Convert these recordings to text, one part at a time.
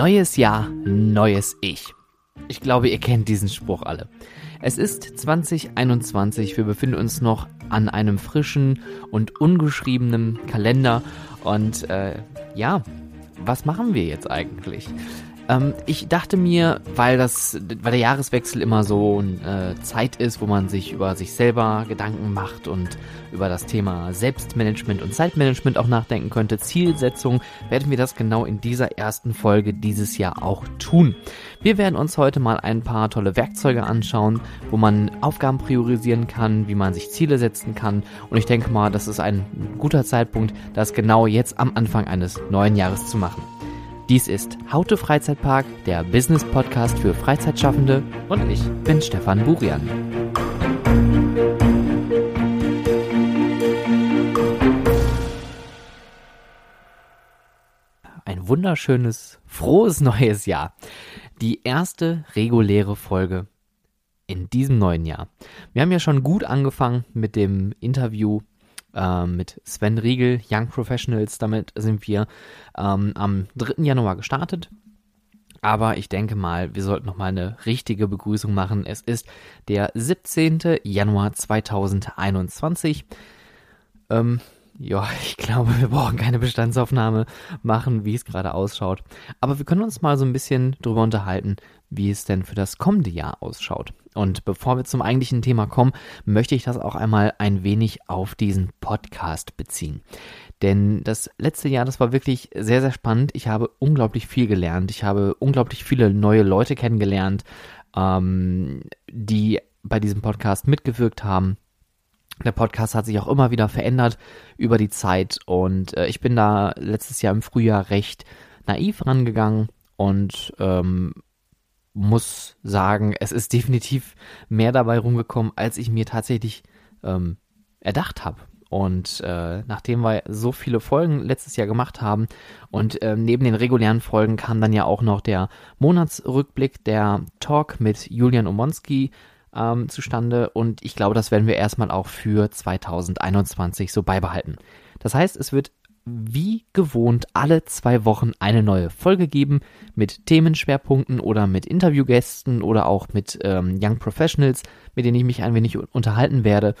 Neues Jahr, neues Ich. Ich glaube, ihr kennt diesen Spruch alle. Es ist 2021, wir befinden uns noch an einem frischen und ungeschriebenen Kalender und äh, ja, was machen wir jetzt eigentlich? Ähm, ich dachte mir, weil das, weil der Jahreswechsel immer so eine äh, Zeit ist, wo man sich über sich selber Gedanken macht und über das Thema Selbstmanagement und Zeitmanagement auch nachdenken könnte, Zielsetzung, werden wir das genau in dieser ersten Folge dieses Jahr auch tun. Wir werden uns heute mal ein paar tolle Werkzeuge anschauen, wo man Aufgaben priorisieren kann, wie man sich Ziele setzen kann. Und ich denke mal, das ist ein guter Zeitpunkt, das genau jetzt am Anfang eines neuen Jahres zu machen. Dies ist Haute Freizeitpark, der Business Podcast für Freizeitschaffende und ich bin Stefan Burian. Ein wunderschönes, frohes neues Jahr. Die erste reguläre Folge in diesem neuen Jahr. Wir haben ja schon gut angefangen mit dem Interview äh, mit Sven Riegel, Young Professionals. Damit sind wir ähm, am 3. Januar gestartet. Aber ich denke mal, wir sollten noch mal eine richtige Begrüßung machen. Es ist der 17. Januar 2021. Ähm, ja, ich glaube, wir brauchen keine Bestandsaufnahme machen, wie es gerade ausschaut. Aber wir können uns mal so ein bisschen drüber unterhalten, wie es denn für das kommende Jahr ausschaut. Und bevor wir zum eigentlichen Thema kommen, möchte ich das auch einmal ein wenig auf diesen Podcast beziehen. Denn das letzte Jahr, das war wirklich sehr, sehr spannend. Ich habe unglaublich viel gelernt. Ich habe unglaublich viele neue Leute kennengelernt, ähm, die bei diesem Podcast mitgewirkt haben. Der Podcast hat sich auch immer wieder verändert über die Zeit und äh, ich bin da letztes Jahr im Frühjahr recht naiv rangegangen und ähm, muss sagen, es ist definitiv mehr dabei rumgekommen, als ich mir tatsächlich ähm, erdacht habe. Und äh, nachdem wir so viele Folgen letztes Jahr gemacht haben und äh, neben den regulären Folgen kam dann ja auch noch der Monatsrückblick, der Talk mit Julian Omonski ähm, zustande und ich glaube, das werden wir erstmal auch für 2021 so beibehalten. Das heißt, es wird wie gewohnt alle zwei Wochen eine neue Folge geben mit Themenschwerpunkten oder mit Interviewgästen oder auch mit ähm, Young Professionals, mit denen ich mich ein wenig unterhalten werde.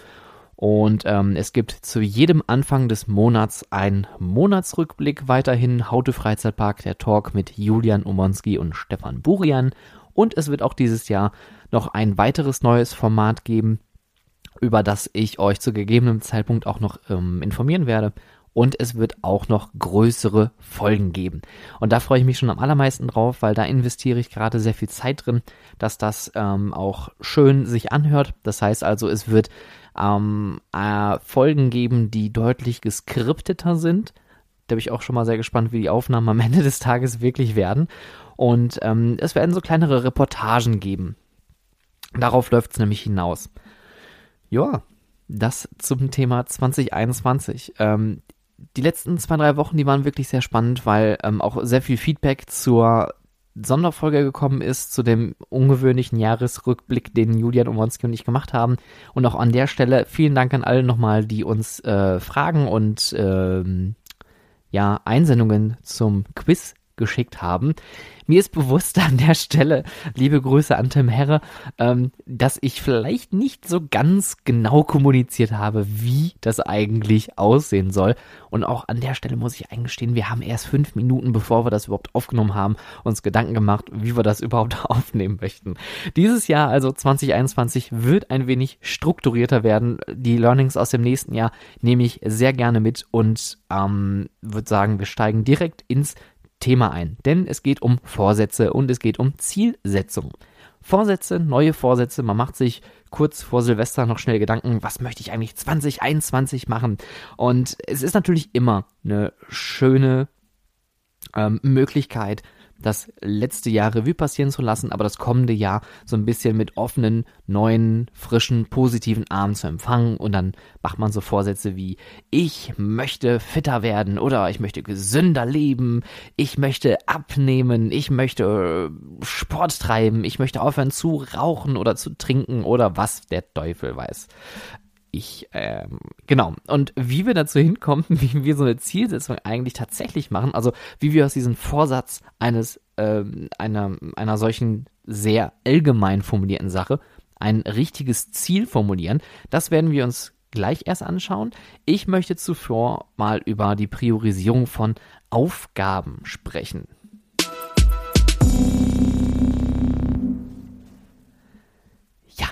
Und ähm, es gibt zu jedem Anfang des Monats einen Monatsrückblick weiterhin. Haute Freizeitpark, der Talk mit Julian Omonski und Stefan Burian. Und es wird auch dieses Jahr noch ein weiteres neues Format geben, über das ich euch zu gegebenem Zeitpunkt auch noch ähm, informieren werde und es wird auch noch größere Folgen geben. Und da freue ich mich schon am allermeisten drauf, weil da investiere ich gerade sehr viel Zeit drin, dass das ähm, auch schön sich anhört. Das heißt also, es wird ähm, äh, Folgen geben, die deutlich geskripteter sind. Da bin ich auch schon mal sehr gespannt, wie die Aufnahmen am Ende des Tages wirklich werden. Und ähm, es werden so kleinere Reportagen geben. Darauf läuft es nämlich hinaus. Ja, das zum Thema 2021. Ähm, die letzten zwei, drei Wochen, die waren wirklich sehr spannend, weil ähm, auch sehr viel Feedback zur Sonderfolge gekommen ist, zu dem ungewöhnlichen Jahresrückblick, den Julian Omonski und ich gemacht haben. Und auch an der Stelle vielen Dank an alle nochmal, die uns äh, Fragen und ähm, ja, Einsendungen zum Quiz geschickt haben. Mir ist bewusst an der Stelle, liebe Grüße an Tim Herre, ähm, dass ich vielleicht nicht so ganz genau kommuniziert habe, wie das eigentlich aussehen soll. Und auch an der Stelle muss ich eingestehen, wir haben erst fünf Minuten, bevor wir das überhaupt aufgenommen haben, uns Gedanken gemacht, wie wir das überhaupt aufnehmen möchten. Dieses Jahr, also 2021, wird ein wenig strukturierter werden. Die Learnings aus dem nächsten Jahr nehme ich sehr gerne mit und ähm, würde sagen, wir steigen direkt ins Thema ein, denn es geht um Vorsätze und es geht um Zielsetzung. Vorsätze, neue Vorsätze, man macht sich kurz vor Silvester noch schnell Gedanken, was möchte ich eigentlich 2021 machen? Und es ist natürlich immer eine schöne ähm, Möglichkeit, das letzte Jahr Revue passieren zu lassen, aber das kommende Jahr so ein bisschen mit offenen, neuen, frischen, positiven Armen zu empfangen. Und dann macht man so Vorsätze wie ich möchte fitter werden oder ich möchte gesünder leben, ich möchte abnehmen, ich möchte äh, Sport treiben, ich möchte aufhören zu rauchen oder zu trinken oder was der Teufel weiß ich, ähm, genau. Und wie wir dazu hinkommen, wie wir so eine Zielsetzung eigentlich tatsächlich machen, also wie wir aus diesem Vorsatz eines äh, einer, einer solchen sehr allgemein formulierten Sache ein richtiges Ziel formulieren. Das werden wir uns gleich erst anschauen. Ich möchte zuvor mal über die Priorisierung von Aufgaben sprechen.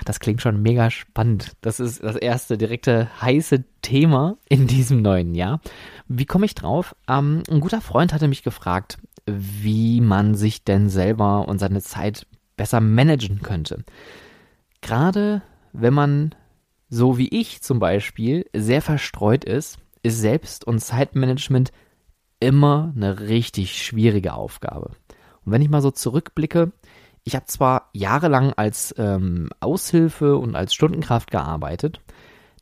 Das klingt schon mega spannend. Das ist das erste direkte heiße Thema in diesem neuen Jahr. Wie komme ich drauf? Ähm, ein guter Freund hatte mich gefragt, wie man sich denn selber und seine Zeit besser managen könnte. Gerade wenn man, so wie ich zum Beispiel, sehr verstreut ist, ist Selbst- und Zeitmanagement immer eine richtig schwierige Aufgabe. Und wenn ich mal so zurückblicke, ich habe zwar jahrelang als ähm, Aushilfe und als Stundenkraft gearbeitet,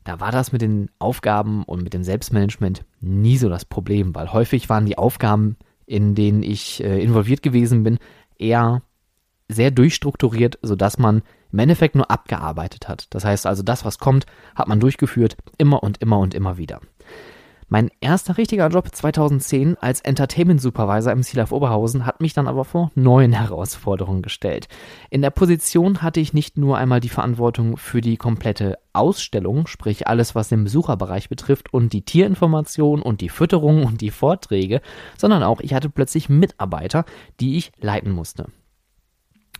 da war das mit den Aufgaben und mit dem Selbstmanagement nie so das Problem, weil häufig waren die Aufgaben, in denen ich äh, involviert gewesen bin, eher sehr durchstrukturiert, sodass man im Endeffekt nur abgearbeitet hat. Das heißt also, das, was kommt, hat man durchgeführt, immer und immer und immer wieder. Mein erster richtiger Job 2010 als Entertainment Supervisor im Sea Life Oberhausen hat mich dann aber vor neuen Herausforderungen gestellt. In der Position hatte ich nicht nur einmal die Verantwortung für die komplette Ausstellung, sprich alles, was den Besucherbereich betrifft und die Tierinformation und die Fütterung und die Vorträge, sondern auch ich hatte plötzlich Mitarbeiter, die ich leiten musste.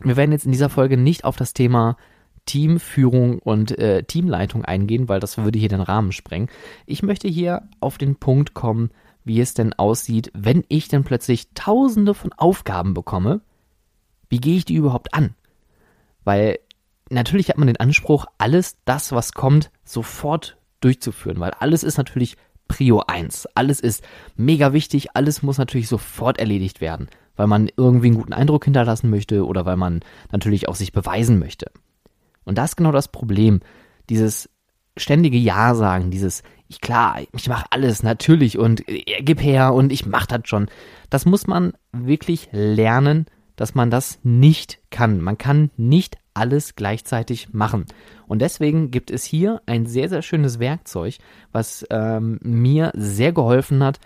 Wir werden jetzt in dieser Folge nicht auf das Thema Teamführung und äh, Teamleitung eingehen, weil das würde hier den Rahmen sprengen. Ich möchte hier auf den Punkt kommen, wie es denn aussieht, wenn ich denn plötzlich tausende von Aufgaben bekomme. Wie gehe ich die überhaupt an? Weil natürlich hat man den Anspruch, alles das, was kommt, sofort durchzuführen, weil alles ist natürlich Prio 1. Alles ist mega wichtig, alles muss natürlich sofort erledigt werden weil man irgendwie einen guten Eindruck hinterlassen möchte oder weil man natürlich auch sich beweisen möchte. Und das ist genau das Problem. Dieses ständige Ja sagen, dieses ich klar, ich mache alles natürlich und äh, gib her und ich mach das schon. Das muss man wirklich lernen, dass man das nicht kann. Man kann nicht alles gleichzeitig machen. Und deswegen gibt es hier ein sehr, sehr schönes Werkzeug, was ähm, mir sehr geholfen hat,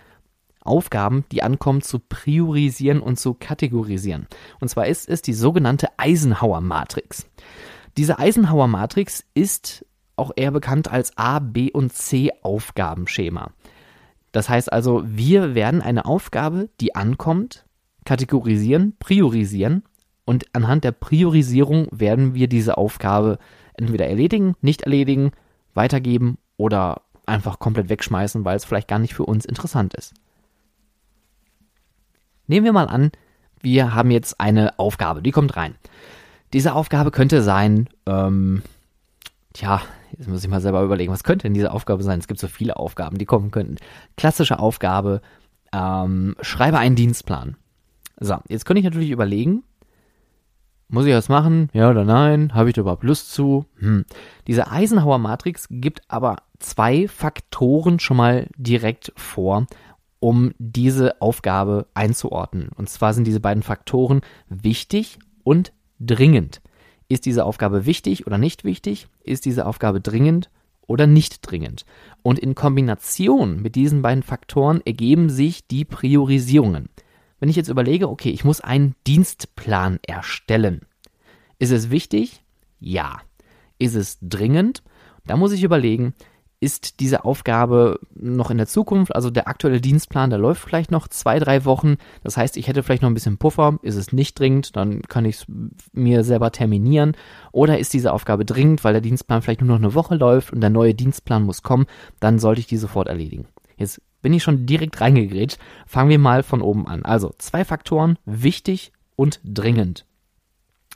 Aufgaben, die ankommen, zu priorisieren und zu kategorisieren. Und zwar ist es die sogenannte Eisenhower-Matrix. Diese Eisenhower-Matrix ist auch eher bekannt als A, B und C Aufgabenschema. Das heißt also, wir werden eine Aufgabe, die ankommt, kategorisieren, priorisieren und anhand der Priorisierung werden wir diese Aufgabe entweder erledigen, nicht erledigen, weitergeben oder einfach komplett wegschmeißen, weil es vielleicht gar nicht für uns interessant ist. Nehmen wir mal an, wir haben jetzt eine Aufgabe, die kommt rein. Diese Aufgabe könnte sein, ähm, tja, jetzt muss ich mal selber überlegen, was könnte denn diese Aufgabe sein? Es gibt so viele Aufgaben, die kommen könnten. Klassische Aufgabe, ähm, schreibe einen Dienstplan. So, jetzt könnte ich natürlich überlegen, muss ich das machen? Ja oder nein? Habe ich da überhaupt Lust zu? Hm. Diese Eisenhower Matrix gibt aber zwei Faktoren schon mal direkt vor, um diese Aufgabe einzuordnen. Und zwar sind diese beiden Faktoren wichtig und dringend. Ist diese Aufgabe wichtig oder nicht wichtig? Ist diese Aufgabe dringend oder nicht dringend? Und in Kombination mit diesen beiden Faktoren ergeben sich die Priorisierungen. Wenn ich jetzt überlege, okay, ich muss einen Dienstplan erstellen. Ist es wichtig? Ja. Ist es dringend? Da muss ich überlegen, ist diese Aufgabe noch in der Zukunft. Also der aktuelle Dienstplan, der läuft vielleicht noch zwei, drei Wochen. Das heißt, ich hätte vielleicht noch ein bisschen Puffer. Ist es nicht dringend, dann kann ich es mir selber terminieren. Oder ist diese Aufgabe dringend, weil der Dienstplan vielleicht nur noch eine Woche läuft und der neue Dienstplan muss kommen, dann sollte ich die sofort erledigen. Jetzt bin ich schon direkt reingegrätscht. Fangen wir mal von oben an. Also zwei Faktoren, wichtig und dringend.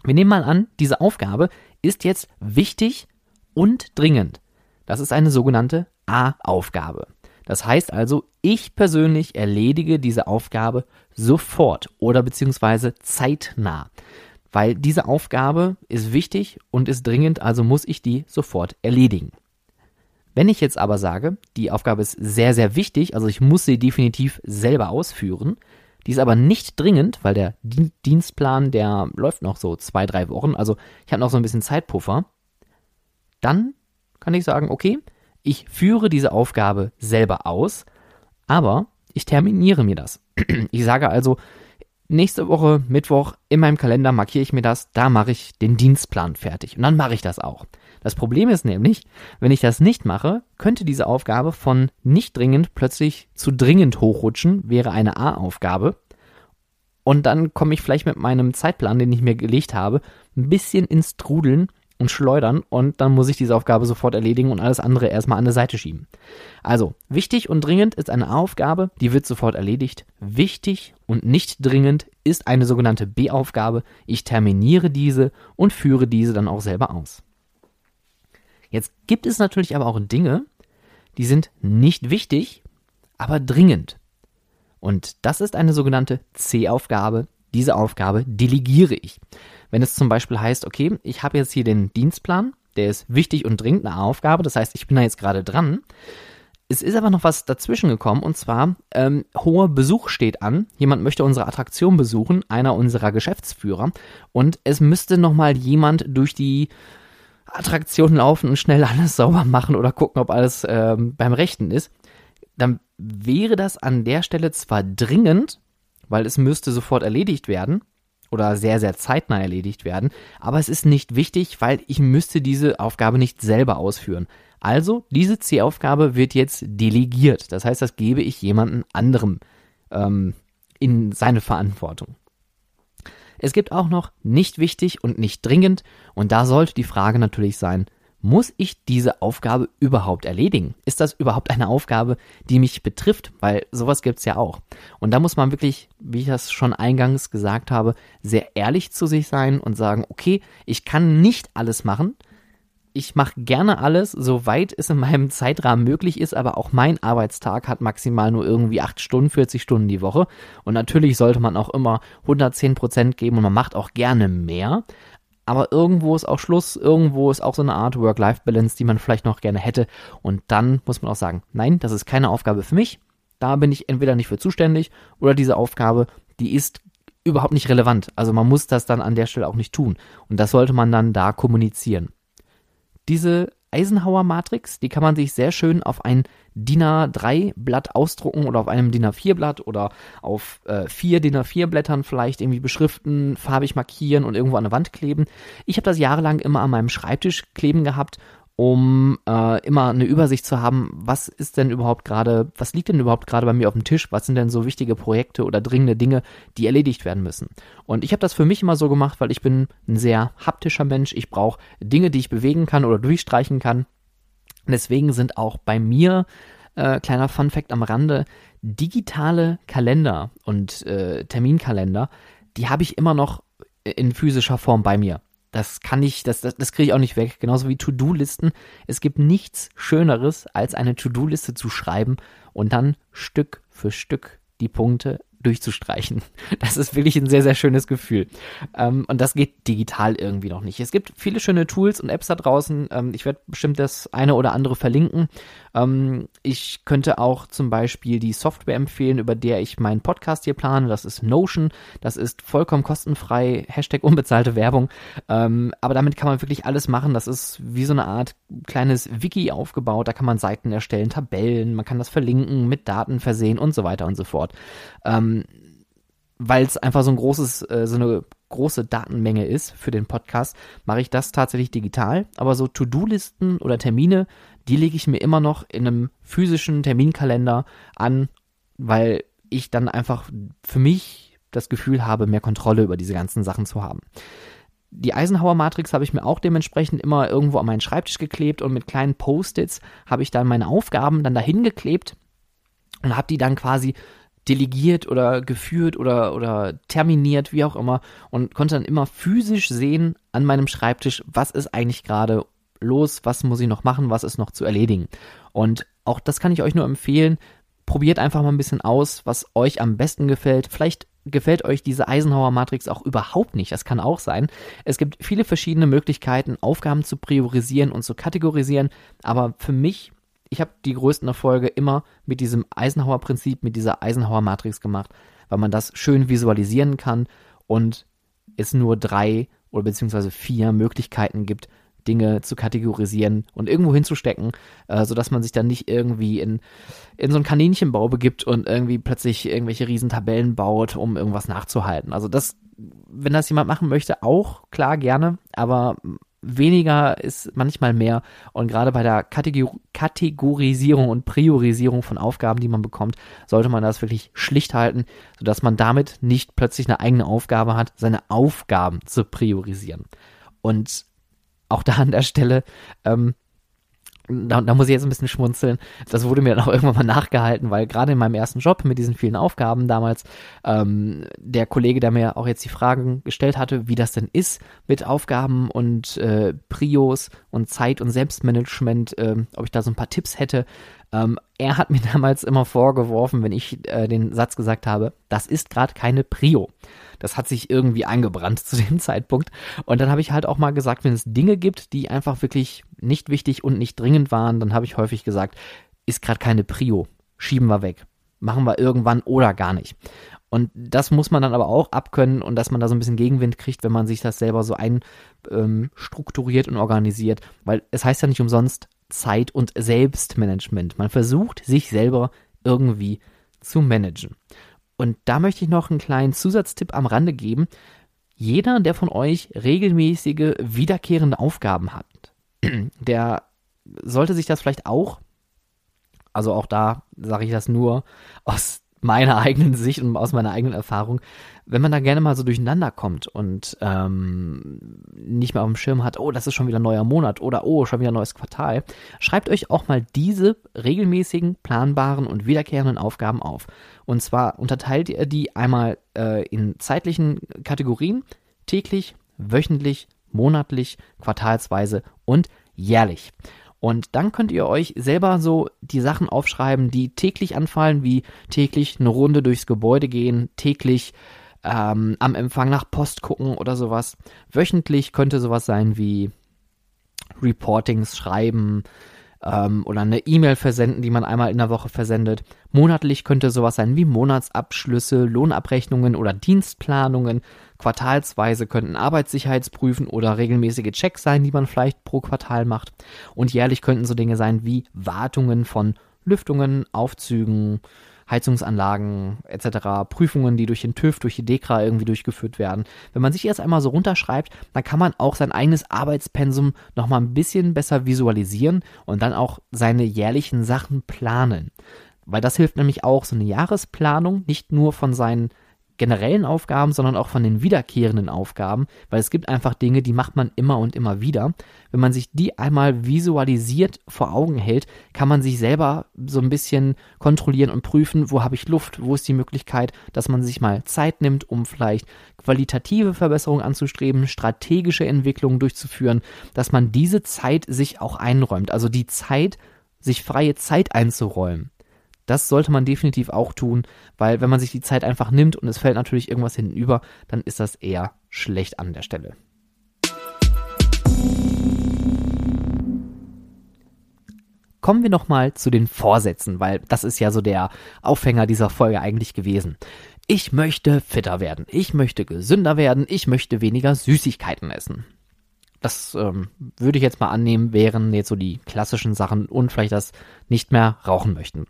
Wir nehmen mal an, diese Aufgabe ist jetzt wichtig und dringend. Das ist eine sogenannte A-Aufgabe. Das heißt also, ich persönlich erledige diese Aufgabe sofort oder beziehungsweise zeitnah, weil diese Aufgabe ist wichtig und ist dringend, also muss ich die sofort erledigen. Wenn ich jetzt aber sage, die Aufgabe ist sehr, sehr wichtig, also ich muss sie definitiv selber ausführen, die ist aber nicht dringend, weil der Dienstplan, der läuft noch so zwei, drei Wochen, also ich habe noch so ein bisschen Zeitpuffer, dann kann ich sagen, okay, ich führe diese Aufgabe selber aus, aber ich terminiere mir das. Ich sage also, nächste Woche, Mittwoch, in meinem Kalender markiere ich mir das, da mache ich den Dienstplan fertig. Und dann mache ich das auch. Das Problem ist nämlich, wenn ich das nicht mache, könnte diese Aufgabe von nicht dringend plötzlich zu dringend hochrutschen, wäre eine A-Aufgabe. Und dann komme ich vielleicht mit meinem Zeitplan, den ich mir gelegt habe, ein bisschen ins Trudeln und schleudern und dann muss ich diese Aufgabe sofort erledigen und alles andere erstmal an der Seite schieben. Also, wichtig und dringend ist eine A-Aufgabe, die wird sofort erledigt. Wichtig und nicht dringend ist eine sogenannte B-Aufgabe. Ich terminiere diese und führe diese dann auch selber aus. Jetzt gibt es natürlich aber auch Dinge, die sind nicht wichtig, aber dringend. Und das ist eine sogenannte C-Aufgabe. Diese Aufgabe delegiere ich. Wenn es zum Beispiel heißt, okay, ich habe jetzt hier den Dienstplan, der ist wichtig und dringend eine Aufgabe, das heißt, ich bin da jetzt gerade dran. Es ist aber noch was dazwischen gekommen und zwar ähm, hoher Besuch steht an. Jemand möchte unsere Attraktion besuchen, einer unserer Geschäftsführer und es müsste noch mal jemand durch die Attraktion laufen und schnell alles sauber machen oder gucken, ob alles ähm, beim Rechten ist. Dann wäre das an der Stelle zwar dringend, weil es müsste sofort erledigt werden oder sehr, sehr zeitnah erledigt werden, aber es ist nicht wichtig, weil ich müsste diese Aufgabe nicht selber ausführen. Also, diese C-Aufgabe wird jetzt delegiert. Das heißt, das gebe ich jemandem anderem ähm, in seine Verantwortung. Es gibt auch noch nicht wichtig und nicht dringend und da sollte die Frage natürlich sein, muss ich diese Aufgabe überhaupt erledigen? Ist das überhaupt eine Aufgabe, die mich betrifft? Weil sowas gibt's ja auch. Und da muss man wirklich, wie ich das schon eingangs gesagt habe, sehr ehrlich zu sich sein und sagen, okay, ich kann nicht alles machen. Ich mache gerne alles, soweit es in meinem Zeitrahmen möglich ist, aber auch mein Arbeitstag hat maximal nur irgendwie 8 Stunden, 40 Stunden die Woche. Und natürlich sollte man auch immer 110 Prozent geben und man macht auch gerne mehr aber irgendwo ist auch Schluss, irgendwo ist auch so eine Art Work-Life-Balance, die man vielleicht noch gerne hätte. Und dann muss man auch sagen, nein, das ist keine Aufgabe für mich. Da bin ich entweder nicht für zuständig oder diese Aufgabe, die ist überhaupt nicht relevant. Also man muss das dann an der Stelle auch nicht tun. Und das sollte man dann da kommunizieren. Diese Eisenhower-Matrix, die kann man sich sehr schön auf ein DIN A3-Blatt ausdrucken oder auf einem DIN A4-Blatt oder auf äh, vier DIN A4-Blättern vielleicht irgendwie beschriften, farbig markieren und irgendwo an der Wand kleben. Ich habe das jahrelang immer an meinem Schreibtisch kleben gehabt um äh, immer eine Übersicht zu haben, was ist denn überhaupt gerade, was liegt denn überhaupt gerade bei mir auf dem Tisch, was sind denn so wichtige Projekte oder dringende Dinge, die erledigt werden müssen. Und ich habe das für mich immer so gemacht, weil ich bin ein sehr haptischer Mensch, ich brauche Dinge, die ich bewegen kann oder durchstreichen kann. Deswegen sind auch bei mir, äh, kleiner Fun fact am Rande, digitale Kalender und äh, Terminkalender, die habe ich immer noch in physischer Form bei mir. Das kann ich, das, das, das kriege ich auch nicht weg. Genauso wie To-Do-Listen. Es gibt nichts Schöneres, als eine To-Do-Liste zu schreiben und dann Stück für Stück die Punkte durchzustreichen. Das ist wirklich ein sehr, sehr schönes Gefühl. Ähm, und das geht digital irgendwie noch nicht. Es gibt viele schöne Tools und Apps da draußen. Ähm, ich werde bestimmt das eine oder andere verlinken. Ähm, ich könnte auch zum Beispiel die Software empfehlen, über der ich meinen Podcast hier plane. Das ist Notion. Das ist vollkommen kostenfrei. Hashtag unbezahlte Werbung. Ähm, aber damit kann man wirklich alles machen. Das ist wie so eine Art kleines Wiki aufgebaut. Da kann man Seiten erstellen, Tabellen. Man kann das verlinken, mit Daten versehen und so weiter und so fort. Ähm, weil es einfach so ein großes, äh, so eine große Datenmenge ist für den Podcast, mache ich das tatsächlich digital. Aber so To-Do-Listen oder Termine, die lege ich mir immer noch in einem physischen Terminkalender an, weil ich dann einfach für mich das Gefühl habe, mehr Kontrolle über diese ganzen Sachen zu haben. Die Eisenhower-Matrix habe ich mir auch dementsprechend immer irgendwo an meinen Schreibtisch geklebt und mit kleinen Post-its habe ich dann meine Aufgaben dann dahin geklebt und habe die dann quasi delegiert oder geführt oder, oder terminiert, wie auch immer, und konnte dann immer physisch sehen an meinem Schreibtisch, was ist eigentlich gerade los, was muss ich noch machen, was ist noch zu erledigen. Und auch das kann ich euch nur empfehlen. Probiert einfach mal ein bisschen aus, was euch am besten gefällt. Vielleicht gefällt euch diese Eisenhower Matrix auch überhaupt nicht. Das kann auch sein. Es gibt viele verschiedene Möglichkeiten, Aufgaben zu priorisieren und zu kategorisieren. Aber für mich ich habe die größten Erfolge immer mit diesem Eisenhower-Prinzip, mit dieser Eisenhower-Matrix gemacht, weil man das schön visualisieren kann und es nur drei oder beziehungsweise vier Möglichkeiten gibt, Dinge zu kategorisieren und irgendwo hinzustecken, äh, sodass man sich dann nicht irgendwie in, in so einen Kaninchenbau begibt und irgendwie plötzlich irgendwelche Riesentabellen baut, um irgendwas nachzuhalten. Also das, wenn das jemand machen möchte, auch klar gerne, aber weniger ist manchmal mehr. Und gerade bei der Kategor Kategorisierung und Priorisierung von Aufgaben, die man bekommt, sollte man das wirklich schlicht halten, sodass man damit nicht plötzlich eine eigene Aufgabe hat, seine Aufgaben zu priorisieren. Und auch da an der Stelle, ähm, da, da muss ich jetzt ein bisschen schmunzeln. Das wurde mir dann auch irgendwann mal nachgehalten, weil gerade in meinem ersten Job mit diesen vielen Aufgaben damals, ähm, der Kollege, der mir auch jetzt die Fragen gestellt hatte, wie das denn ist mit Aufgaben und äh, Prios und Zeit- und Selbstmanagement, äh, ob ich da so ein paar Tipps hätte. Ähm, er hat mir damals immer vorgeworfen, wenn ich äh, den Satz gesagt habe, das ist gerade keine Prio. Das hat sich irgendwie eingebrannt zu dem Zeitpunkt. Und dann habe ich halt auch mal gesagt, wenn es Dinge gibt, die einfach wirklich nicht wichtig und nicht dringend waren, dann habe ich häufig gesagt, ist gerade keine Prio. Schieben wir weg. Machen wir irgendwann oder gar nicht. Und das muss man dann aber auch abkönnen und dass man da so ein bisschen Gegenwind kriegt, wenn man sich das selber so einstrukturiert ähm, und organisiert. Weil es heißt ja nicht umsonst Zeit- und Selbstmanagement. Man versucht, sich selber irgendwie zu managen. Und da möchte ich noch einen kleinen Zusatztipp am Rande geben. Jeder, der von euch regelmäßige, wiederkehrende Aufgaben hat, der sollte sich das vielleicht auch, also auch da sage ich das nur aus meiner eigenen Sicht und aus meiner eigenen Erfahrung, wenn man da gerne mal so durcheinander kommt und ähm, nicht mehr auf dem Schirm hat, oh, das ist schon wieder ein neuer Monat oder oh, schon wieder ein neues Quartal, schreibt euch auch mal diese regelmäßigen, planbaren und wiederkehrenden Aufgaben auf. Und zwar unterteilt ihr die einmal äh, in zeitlichen Kategorien, täglich, wöchentlich, monatlich, quartalsweise und jährlich. Und dann könnt ihr euch selber so die Sachen aufschreiben, die täglich anfallen, wie täglich eine Runde durchs Gebäude gehen, täglich ähm, am Empfang nach Post gucken oder sowas. Wöchentlich könnte sowas sein wie Reportings schreiben, ähm, oder eine E-Mail versenden, die man einmal in der Woche versendet. Monatlich könnte sowas sein wie Monatsabschlüsse, Lohnabrechnungen oder Dienstplanungen. Quartalsweise könnten Arbeitssicherheitsprüfen oder regelmäßige Checks sein, die man vielleicht pro Quartal macht. Und jährlich könnten so Dinge sein wie Wartungen von Lüftungen, Aufzügen, Heizungsanlagen etc., Prüfungen, die durch den TÜV, durch die DEKRA irgendwie durchgeführt werden. Wenn man sich erst einmal so runterschreibt, dann kann man auch sein eigenes Arbeitspensum nochmal ein bisschen besser visualisieren und dann auch seine jährlichen Sachen planen. Weil das hilft nämlich auch, so eine Jahresplanung nicht nur von seinen generellen Aufgaben, sondern auch von den wiederkehrenden Aufgaben, weil es gibt einfach Dinge, die macht man immer und immer wieder. Wenn man sich die einmal visualisiert vor Augen hält, kann man sich selber so ein bisschen kontrollieren und prüfen, wo habe ich Luft, wo ist die Möglichkeit, dass man sich mal Zeit nimmt, um vielleicht qualitative Verbesserungen anzustreben, strategische Entwicklungen durchzuführen, dass man diese Zeit sich auch einräumt, also die Zeit, sich freie Zeit einzuräumen. Das sollte man definitiv auch tun, weil wenn man sich die Zeit einfach nimmt und es fällt natürlich irgendwas hinten über, dann ist das eher schlecht an der Stelle. Kommen wir nochmal zu den Vorsätzen, weil das ist ja so der Aufhänger dieser Folge eigentlich gewesen. Ich möchte fitter werden, ich möchte gesünder werden, ich möchte weniger Süßigkeiten essen. Das ähm, würde ich jetzt mal annehmen, wären jetzt so die klassischen Sachen und vielleicht das nicht mehr rauchen möchten.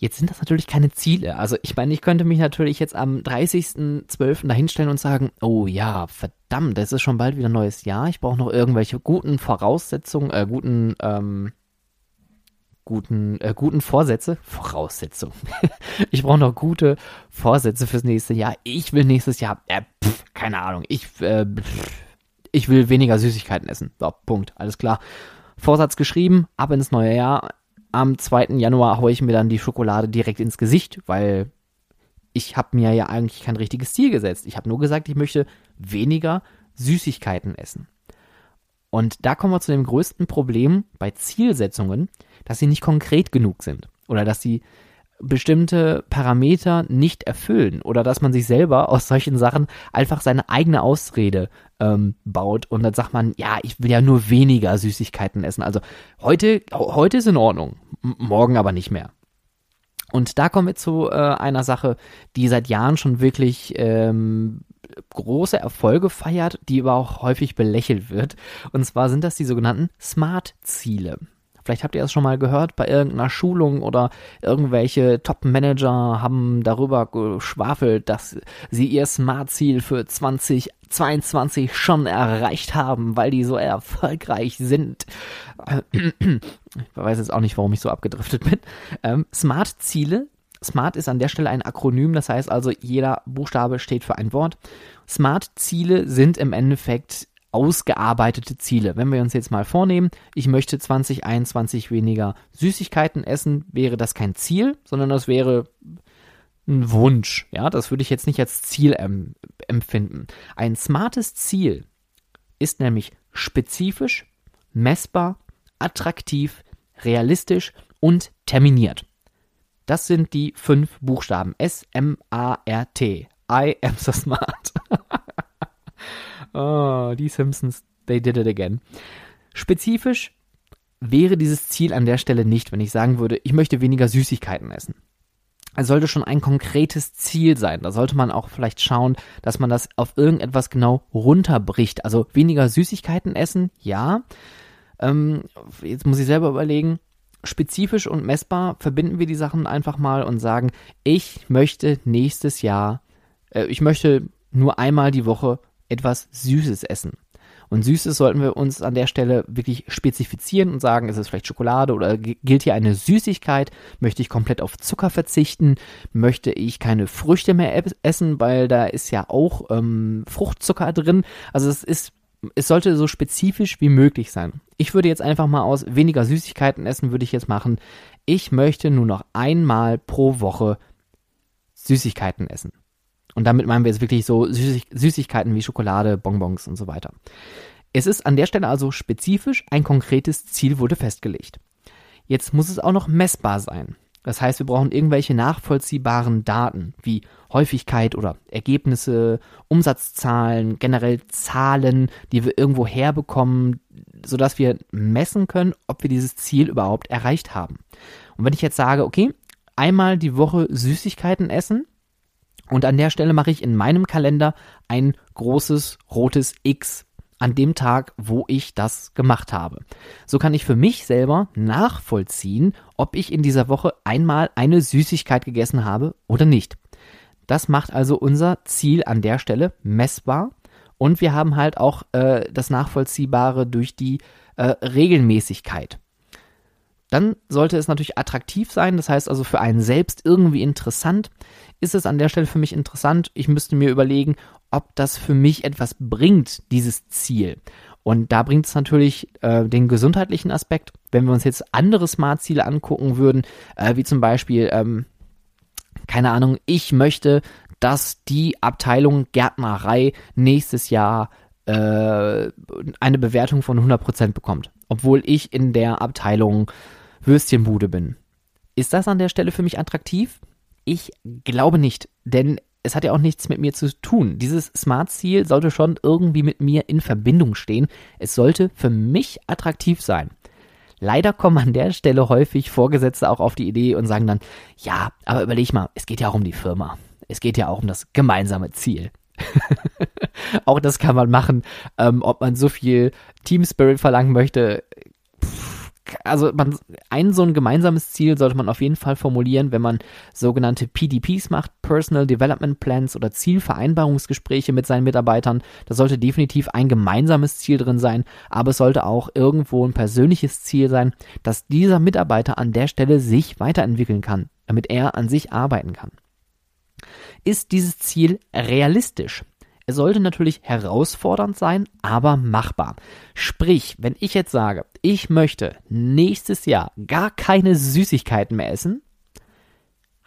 Jetzt sind das natürlich keine Ziele. Also ich meine, ich könnte mich natürlich jetzt am 30.12. dahinstellen und sagen, oh ja, verdammt, es ist schon bald wieder ein neues Jahr. Ich brauche noch irgendwelche guten Voraussetzungen, äh, guten, ähm, guten, äh, guten Vorsätze. Voraussetzungen. ich brauche noch gute Vorsätze fürs nächste Jahr. Ich will nächstes Jahr, äh, pff, keine Ahnung, ich, äh, pff, ich will weniger Süßigkeiten essen. So, Punkt, alles klar. Vorsatz geschrieben, ab ins neue Jahr am 2. Januar haue ich mir dann die Schokolade direkt ins Gesicht, weil ich habe mir ja eigentlich kein richtiges Ziel gesetzt. Ich habe nur gesagt, ich möchte weniger Süßigkeiten essen. Und da kommen wir zu dem größten Problem bei Zielsetzungen, dass sie nicht konkret genug sind oder dass sie bestimmte Parameter nicht erfüllen oder dass man sich selber aus solchen Sachen einfach seine eigene Ausrede ähm, baut und dann sagt man, ja, ich will ja nur weniger Süßigkeiten essen. Also heute, heute ist in Ordnung, morgen aber nicht mehr. Und da kommen wir zu äh, einer Sache, die seit Jahren schon wirklich ähm, große Erfolge feiert, die aber auch häufig belächelt wird. Und zwar sind das die sogenannten Smart-Ziele. Vielleicht habt ihr es schon mal gehört bei irgendeiner Schulung oder irgendwelche Top-Manager haben darüber geschwafelt, dass sie ihr Smart-Ziel für 2022 schon erreicht haben, weil die so erfolgreich sind. Ich weiß jetzt auch nicht, warum ich so abgedriftet bin. Ähm, Smart-Ziele Smart ist an der Stelle ein Akronym, das heißt also, jeder Buchstabe steht für ein Wort. Smart-Ziele sind im Endeffekt ausgearbeitete Ziele. Wenn wir uns jetzt mal vornehmen, ich möchte 2021 weniger Süßigkeiten essen, wäre das kein Ziel, sondern das wäre ein Wunsch. Ja, das würde ich jetzt nicht als Ziel ähm, empfinden. Ein smartes Ziel ist nämlich spezifisch, messbar, attraktiv, realistisch und terminiert. Das sind die fünf Buchstaben. S-M-A-R-T. I am so smart. Oh, die Simpsons, they did it again. Spezifisch wäre dieses Ziel an der Stelle nicht, wenn ich sagen würde, ich möchte weniger Süßigkeiten essen. Es sollte schon ein konkretes Ziel sein. Da sollte man auch vielleicht schauen, dass man das auf irgendetwas genau runterbricht. Also weniger Süßigkeiten essen, ja. Ähm, jetzt muss ich selber überlegen. Spezifisch und messbar verbinden wir die Sachen einfach mal und sagen, ich möchte nächstes Jahr, äh, ich möchte nur einmal die Woche etwas Süßes essen. Und Süßes sollten wir uns an der Stelle wirklich spezifizieren und sagen, ist es vielleicht Schokolade oder gilt hier eine Süßigkeit? Möchte ich komplett auf Zucker verzichten? Möchte ich keine Früchte mehr essen, weil da ist ja auch ähm, Fruchtzucker drin? Also es ist, es sollte so spezifisch wie möglich sein. Ich würde jetzt einfach mal aus weniger Süßigkeiten essen, würde ich jetzt machen. Ich möchte nur noch einmal pro Woche Süßigkeiten essen. Und damit meinen wir jetzt wirklich so Süßig Süßigkeiten wie Schokolade, Bonbons und so weiter. Es ist an der Stelle also spezifisch, ein konkretes Ziel wurde festgelegt. Jetzt muss es auch noch messbar sein. Das heißt, wir brauchen irgendwelche nachvollziehbaren Daten wie Häufigkeit oder Ergebnisse, Umsatzzahlen, generell Zahlen, die wir irgendwo herbekommen, sodass wir messen können, ob wir dieses Ziel überhaupt erreicht haben. Und wenn ich jetzt sage, okay, einmal die Woche Süßigkeiten essen, und an der Stelle mache ich in meinem Kalender ein großes rotes X an dem Tag, wo ich das gemacht habe. So kann ich für mich selber nachvollziehen, ob ich in dieser Woche einmal eine Süßigkeit gegessen habe oder nicht. Das macht also unser Ziel an der Stelle messbar und wir haben halt auch äh, das Nachvollziehbare durch die äh, Regelmäßigkeit. Dann sollte es natürlich attraktiv sein, das heißt also für einen selbst irgendwie interessant ist es an der Stelle für mich interessant. Ich müsste mir überlegen, ob das für mich etwas bringt, dieses Ziel. Und da bringt es natürlich äh, den gesundheitlichen Aspekt. Wenn wir uns jetzt andere Smart-Ziele angucken würden, äh, wie zum Beispiel, ähm, keine Ahnung, ich möchte, dass die Abteilung Gärtnerei nächstes Jahr äh, eine Bewertung von 100% bekommt, obwohl ich in der Abteilung Würstchenbude bin. Ist das an der Stelle für mich attraktiv? Ich glaube nicht, denn es hat ja auch nichts mit mir zu tun. Dieses Smart-Ziel sollte schon irgendwie mit mir in Verbindung stehen. Es sollte für mich attraktiv sein. Leider kommen an der Stelle häufig Vorgesetzte auch auf die Idee und sagen dann, ja, aber überleg mal, es geht ja auch um die Firma. Es geht ja auch um das gemeinsame Ziel. auch das kann man machen. Ähm, ob man so viel Team Spirit verlangen möchte, also man, ein so ein gemeinsames Ziel sollte man auf jeden Fall formulieren, wenn man sogenannte PDPs macht, Personal Development Plans oder Zielvereinbarungsgespräche mit seinen Mitarbeitern. Da sollte definitiv ein gemeinsames Ziel drin sein, aber es sollte auch irgendwo ein persönliches Ziel sein, dass dieser Mitarbeiter an der Stelle sich weiterentwickeln kann, damit er an sich arbeiten kann. Ist dieses Ziel realistisch? Es sollte natürlich herausfordernd sein, aber machbar. Sprich, wenn ich jetzt sage, ich möchte nächstes Jahr gar keine Süßigkeiten mehr essen,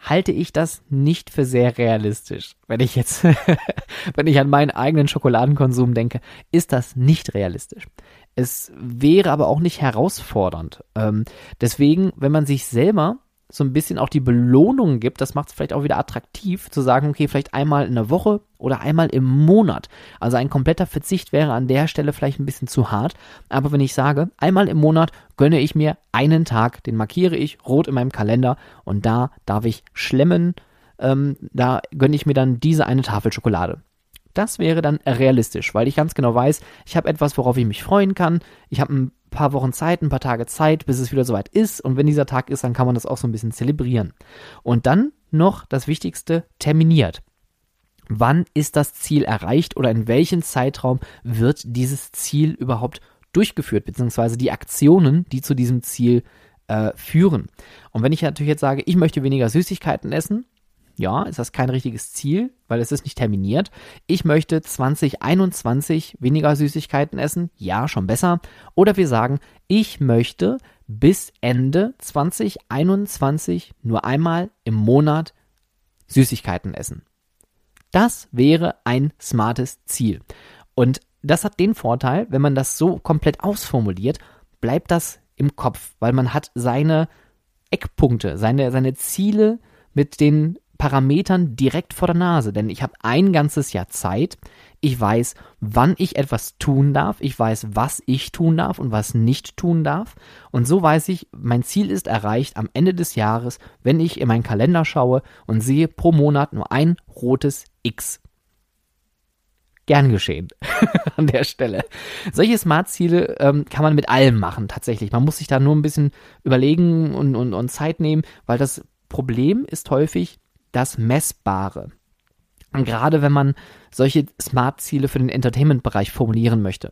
halte ich das nicht für sehr realistisch. Wenn ich jetzt, wenn ich an meinen eigenen Schokoladenkonsum denke, ist das nicht realistisch. Es wäre aber auch nicht herausfordernd. Ähm, deswegen, wenn man sich selber so ein bisschen auch die Belohnung gibt, das macht es vielleicht auch wieder attraktiv, zu sagen, okay, vielleicht einmal in der Woche oder einmal im Monat. Also ein kompletter Verzicht wäre an der Stelle vielleicht ein bisschen zu hart. Aber wenn ich sage, einmal im Monat gönne ich mir einen Tag, den markiere ich rot in meinem Kalender und da darf ich schlemmen, ähm, da gönne ich mir dann diese eine Tafel Schokolade. Das wäre dann realistisch, weil ich ganz genau weiß, ich habe etwas, worauf ich mich freuen kann. Ich habe ein paar Wochen Zeit, ein paar Tage Zeit, bis es wieder soweit ist. Und wenn dieser Tag ist, dann kann man das auch so ein bisschen zelebrieren. Und dann noch das Wichtigste, terminiert. Wann ist das Ziel erreicht oder in welchem Zeitraum wird dieses Ziel überhaupt durchgeführt, beziehungsweise die Aktionen, die zu diesem Ziel äh, führen. Und wenn ich natürlich jetzt sage, ich möchte weniger Süßigkeiten essen, ja, ist das kein richtiges Ziel, weil es ist nicht terminiert. Ich möchte 2021 weniger Süßigkeiten essen, ja, schon besser. Oder wir sagen, ich möchte bis Ende 2021 nur einmal im Monat Süßigkeiten essen. Das wäre ein smartes Ziel. Und das hat den Vorteil, wenn man das so komplett ausformuliert, bleibt das im Kopf, weil man hat seine Eckpunkte, seine, seine Ziele mit den Parametern direkt vor der Nase, denn ich habe ein ganzes Jahr Zeit. Ich weiß, wann ich etwas tun darf. Ich weiß, was ich tun darf und was nicht tun darf. Und so weiß ich, mein Ziel ist erreicht am Ende des Jahres, wenn ich in meinen Kalender schaue und sehe pro Monat nur ein rotes X. Gern geschehen an der Stelle. Solche Smart-Ziele ähm, kann man mit allem machen, tatsächlich. Man muss sich da nur ein bisschen überlegen und, und, und Zeit nehmen, weil das Problem ist häufig das Messbare. Und gerade wenn man solche Smart-Ziele für den Entertainment-Bereich formulieren möchte.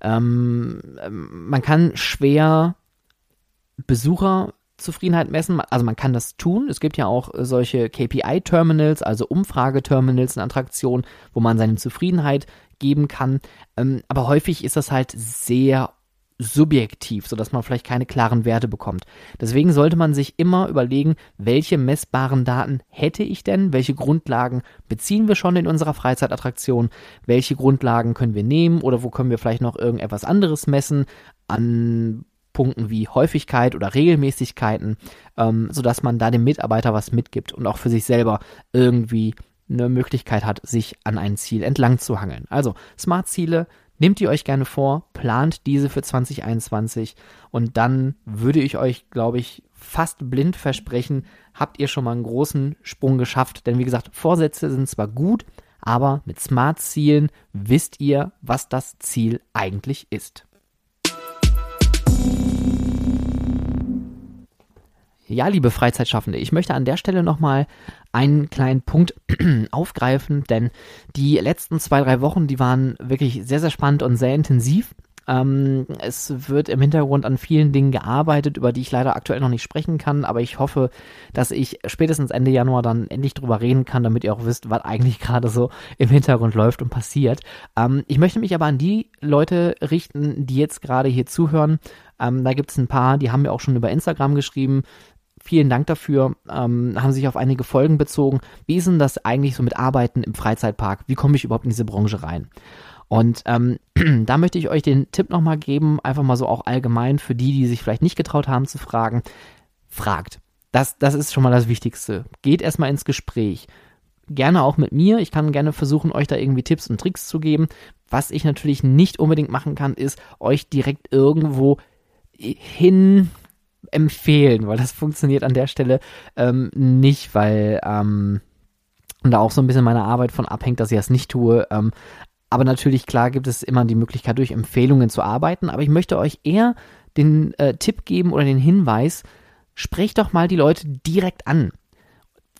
Ähm, man kann schwer Besucher Zufriedenheit messen. Also man kann das tun. Es gibt ja auch äh, solche KPI-Terminals, also Umfrageterminals in Attraktionen, wo man seine Zufriedenheit geben kann. Ähm, aber häufig ist das halt sehr subjektiv, sodass man vielleicht keine klaren Werte bekommt. Deswegen sollte man sich immer überlegen, welche messbaren Daten hätte ich denn, welche Grundlagen beziehen wir schon in unserer Freizeitattraktion, welche Grundlagen können wir nehmen oder wo können wir vielleicht noch irgendetwas anderes messen an Punkten wie Häufigkeit oder Regelmäßigkeiten, ähm, sodass man da dem Mitarbeiter was mitgibt und auch für sich selber irgendwie eine Möglichkeit hat, sich an ein Ziel entlang zu hangeln. Also Smart-Ziele, nehmt ihr euch gerne vor, plant diese für 2021 und dann würde ich euch, glaube ich, fast blind versprechen, habt ihr schon mal einen großen Sprung geschafft. Denn wie gesagt, Vorsätze sind zwar gut, aber mit Smart-Zielen wisst ihr, was das Ziel eigentlich ist. Ja, liebe Freizeitschaffende, ich möchte an der Stelle nochmal einen kleinen Punkt aufgreifen, denn die letzten zwei, drei Wochen, die waren wirklich sehr, sehr spannend und sehr intensiv. Ähm, es wird im Hintergrund an vielen Dingen gearbeitet, über die ich leider aktuell noch nicht sprechen kann, aber ich hoffe, dass ich spätestens Ende Januar dann endlich drüber reden kann, damit ihr auch wisst, was eigentlich gerade so im Hintergrund läuft und passiert. Ähm, ich möchte mich aber an die Leute richten, die jetzt gerade hier zuhören. Ähm, da gibt es ein paar, die haben mir auch schon über Instagram geschrieben, vielen Dank dafür. Ähm, haben sich auf einige Folgen bezogen. Wie ist denn das eigentlich so mit Arbeiten im Freizeitpark? Wie komme ich überhaupt in diese Branche rein? Und ähm, da möchte ich euch den Tipp nochmal geben, einfach mal so auch allgemein für die, die sich vielleicht nicht getraut haben zu fragen. Fragt. Das, das ist schon mal das Wichtigste. Geht erstmal ins Gespräch. Gerne auch mit mir. Ich kann gerne versuchen, euch da irgendwie Tipps und Tricks zu geben. Was ich natürlich nicht unbedingt machen kann, ist euch direkt irgendwo hin empfehlen, weil das funktioniert an der Stelle ähm, nicht, weil ähm, da auch so ein bisschen meine Arbeit von abhängt, dass ich das nicht tue. Ähm, aber natürlich, klar, gibt es immer die Möglichkeit, durch Empfehlungen zu arbeiten. Aber ich möchte euch eher den äh, Tipp geben oder den Hinweis, sprecht doch mal die Leute direkt an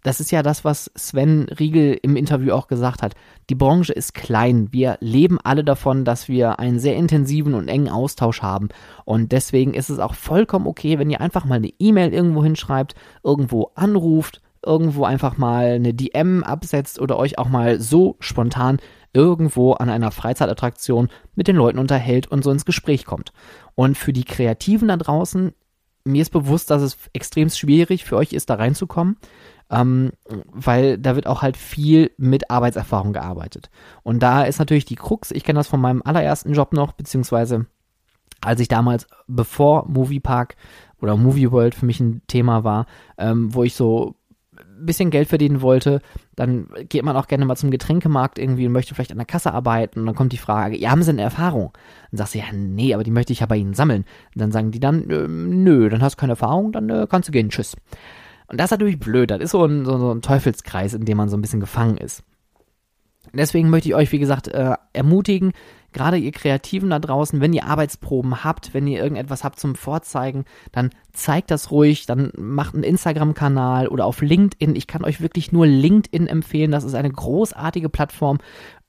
das ist ja das, was Sven Riegel im Interview auch gesagt hat. Die Branche ist klein. Wir leben alle davon, dass wir einen sehr intensiven und engen Austausch haben. Und deswegen ist es auch vollkommen okay, wenn ihr einfach mal eine E-Mail irgendwo hinschreibt, irgendwo anruft, irgendwo einfach mal eine DM absetzt oder euch auch mal so spontan irgendwo an einer Freizeitattraktion mit den Leuten unterhält und so ins Gespräch kommt. Und für die Kreativen da draußen, mir ist bewusst, dass es extrem schwierig für euch ist, da reinzukommen ähm, weil da wird auch halt viel mit Arbeitserfahrung gearbeitet. Und da ist natürlich die Krux, ich kenne das von meinem allerersten Job noch, beziehungsweise als ich damals, bevor Moviepark oder Movie World für mich ein Thema war, ähm, wo ich so ein bisschen Geld verdienen wollte, dann geht man auch gerne mal zum Getränkemarkt irgendwie und möchte vielleicht an der Kasse arbeiten und dann kommt die Frage, ja, haben Sie eine Erfahrung? Dann sagst du, ja, nee, aber die möchte ich ja bei Ihnen sammeln. Und dann sagen die dann, äh, nö, dann hast du keine Erfahrung, dann äh, kannst du gehen, tschüss. Und das ist natürlich blöd. Das ist so ein, so, ein Teufelskreis, in dem man so ein bisschen gefangen ist. Deswegen möchte ich euch, wie gesagt, äh, ermutigen, gerade ihr Kreativen da draußen, wenn ihr Arbeitsproben habt, wenn ihr irgendetwas habt zum Vorzeigen, dann zeigt das ruhig, dann macht einen Instagram-Kanal oder auf LinkedIn. Ich kann euch wirklich nur LinkedIn empfehlen. Das ist eine großartige Plattform,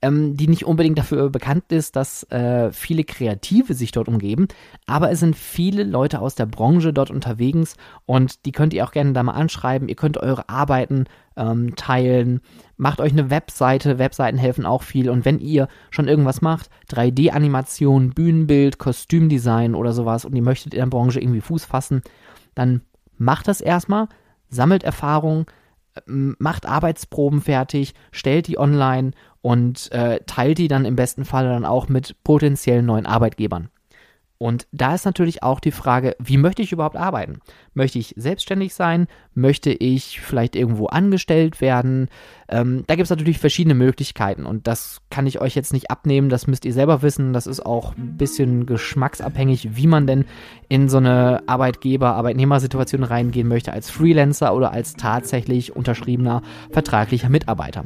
ähm, die nicht unbedingt dafür bekannt ist, dass äh, viele Kreative sich dort umgeben, aber es sind viele Leute aus der Branche dort unterwegs und die könnt ihr auch gerne da mal anschreiben. Ihr könnt eure Arbeiten ähm, teilen, macht euch eine Webseite. Webseiten helfen auch viel und wenn ihr schon irgendwas macht, 3D-Animation, Bühnenbild, Kostümdesign oder sowas und ihr möchtet in der Branche irgendwie Fuß fassen, dann macht das erstmal, sammelt Erfahrung, macht Arbeitsproben fertig, stellt die online und äh, teilt die dann im besten Fall dann auch mit potenziellen neuen Arbeitgebern. Und da ist natürlich auch die Frage, wie möchte ich überhaupt arbeiten? Möchte ich selbstständig sein? Möchte ich vielleicht irgendwo angestellt werden? Ähm, da gibt es natürlich verschiedene Möglichkeiten und das kann ich euch jetzt nicht abnehmen, das müsst ihr selber wissen. Das ist auch ein bisschen geschmacksabhängig, wie man denn in so eine Arbeitgeber-Arbeitnehmersituation reingehen möchte, als Freelancer oder als tatsächlich unterschriebener vertraglicher Mitarbeiter.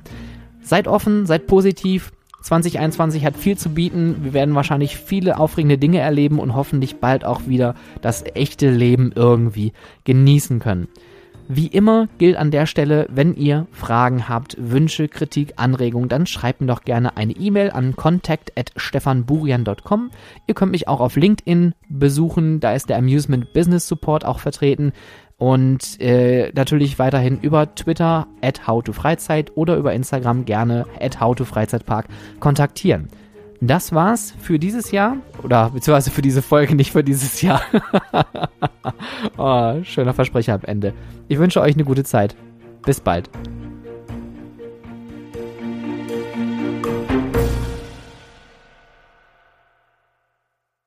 Seid offen, seid positiv, 2021 hat viel zu bieten. Wir werden wahrscheinlich viele aufregende Dinge erleben und hoffentlich bald auch wieder das echte Leben irgendwie genießen können. Wie immer gilt an der Stelle, wenn ihr Fragen habt, Wünsche, Kritik, Anregungen, dann schreibt mir doch gerne eine E-Mail an contact@stefanburian.com. Ihr könnt mich auch auf LinkedIn besuchen, da ist der Amusement Business Support auch vertreten und äh, natürlich weiterhin über Twitter at howtofreizeit oder über Instagram gerne at howtofreizeitpark kontaktieren. Das war's für dieses Jahr oder beziehungsweise für diese Folge, nicht für dieses Jahr. oh, schöner Versprecher am Ende. Ich wünsche euch eine gute Zeit. Bis bald.